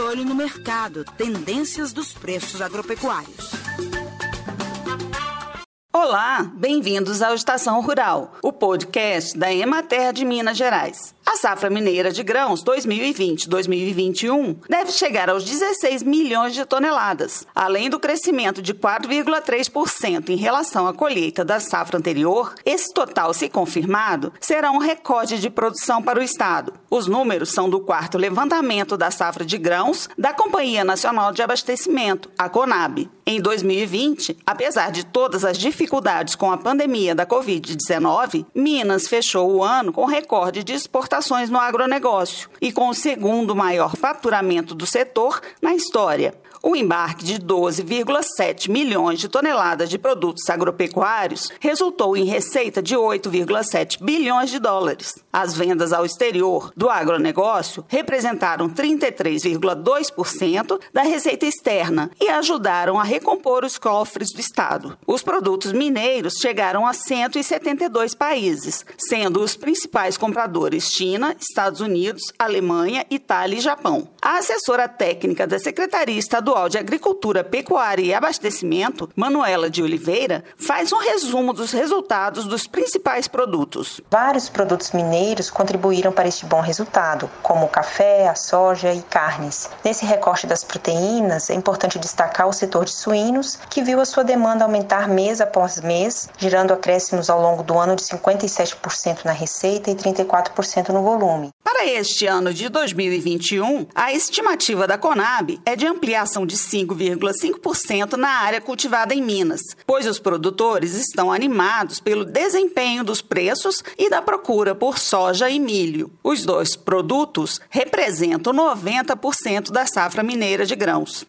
olho no mercado, tendências dos preços agropecuários. Olá, bem-vindos ao Estação Rural, o podcast da Emater de Minas Gerais. A safra mineira de grãos 2020-2021 deve chegar aos 16 milhões de toneladas, além do crescimento de 4,3% em relação à colheita da safra anterior. Esse total, se confirmado, será um recorde de produção para o estado. Os números são do quarto levantamento da safra de grãos da Companhia Nacional de Abastecimento, a CONAB. Em 2020, apesar de todas as dificuldades com a pandemia da Covid-19, Minas fechou o ano com recorde de exportação no agronegócio e com o segundo maior faturamento do setor na história. O embarque de 12,7 milhões de toneladas de produtos agropecuários resultou em receita de 8,7 bilhões de dólares. As vendas ao exterior do agronegócio representaram 33,2% da receita externa e ajudaram a recompor os cofres do Estado. Os produtos mineiros chegaram a 172 países, sendo os principais compradores China, Estados Unidos, Alemanha, Itália e Japão. A assessora técnica da Secretaria Estadual de Agricultura, Pecuária e Abastecimento, Manuela de Oliveira, faz um resumo dos resultados dos principais produtos. Vários produtos mineiros contribuíram para este bom resultado, como o café, a soja e carnes. Nesse recorte das proteínas, é importante destacar o setor de suínos, que viu a sua demanda aumentar mês após mês, gerando acréscimos ao longo do ano de 57% na receita e 34% no volume. Para este ano de 2021, a estimativa da Conab é de ampliação de 5,5% na área cultivada em Minas, pois os produtores estão animados pelo desempenho dos preços e da procura por soja e milho. Os dois produtos representam 90% da safra mineira de grãos.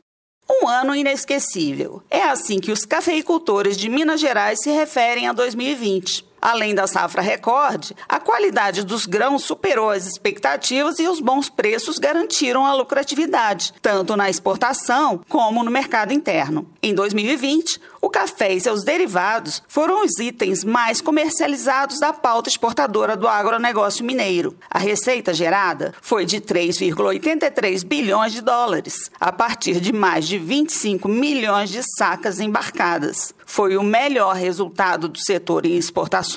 Um ano inesquecível. É assim que os cafeicultores de Minas Gerais se referem a 2020. Além da safra recorde, a qualidade dos grãos superou as expectativas e os bons preços garantiram a lucratividade, tanto na exportação como no mercado interno. Em 2020, o café e seus derivados foram os itens mais comercializados da pauta exportadora do agronegócio mineiro. A receita gerada foi de 3,83 bilhões de dólares, a partir de mais de 25 milhões de sacas embarcadas. Foi o melhor resultado do setor em exportações,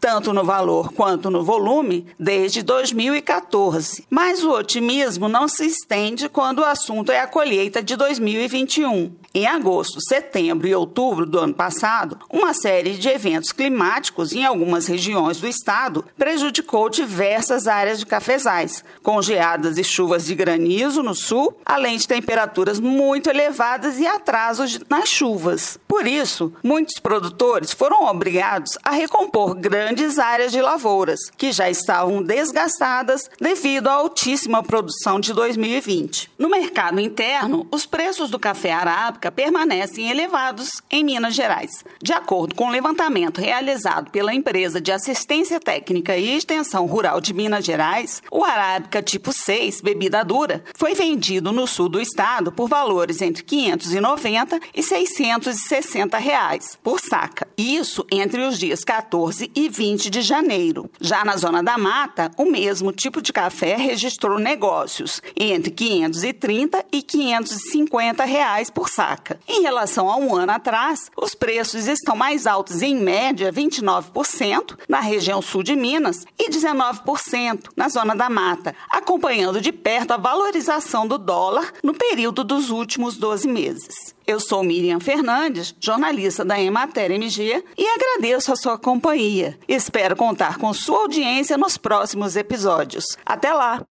tanto no valor quanto no volume, desde 2014. Mas o otimismo não se estende quando o assunto é a colheita de 2021. Em agosto, setembro e outubro do ano passado, uma série de eventos climáticos em algumas regiões do estado prejudicou diversas áreas de cafezais, com geadas e chuvas de granizo no sul, além de temperaturas muito elevadas e atrasos nas chuvas. Por isso, muitos produtores foram obrigados a recompor grandes áreas de lavouras, que já estavam desgastadas devido à altíssima produção de 2020. No mercado interno, os preços do café arábica permanecem elevados em Minas Gerais. De acordo com o um levantamento realizado pela empresa de assistência técnica e extensão rural de Minas Gerais, o arábica tipo 6, bebida dura, foi vendido no sul do estado por valores entre 590 e 660 reais por saca. Isso entre os dias 14 e 20 de janeiro. Já na zona da mata, o mesmo tipo de café registrou negócios entre 530 e 550 reais por saca. Em relação a um ano atrás, os preços estão mais altos, em média 29% na região sul de Minas e 19% na zona da mata, acompanhando de perto a valorização do dólar no período dos últimos 12 meses. Eu sou Miriam Fernandes, jornalista da Emater MG, e agradeço a sua companhia. Espero contar com sua audiência nos próximos episódios. Até lá!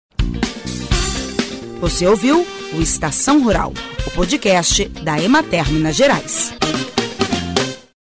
Você ouviu o Estação Rural, o podcast da Emater Minas Gerais.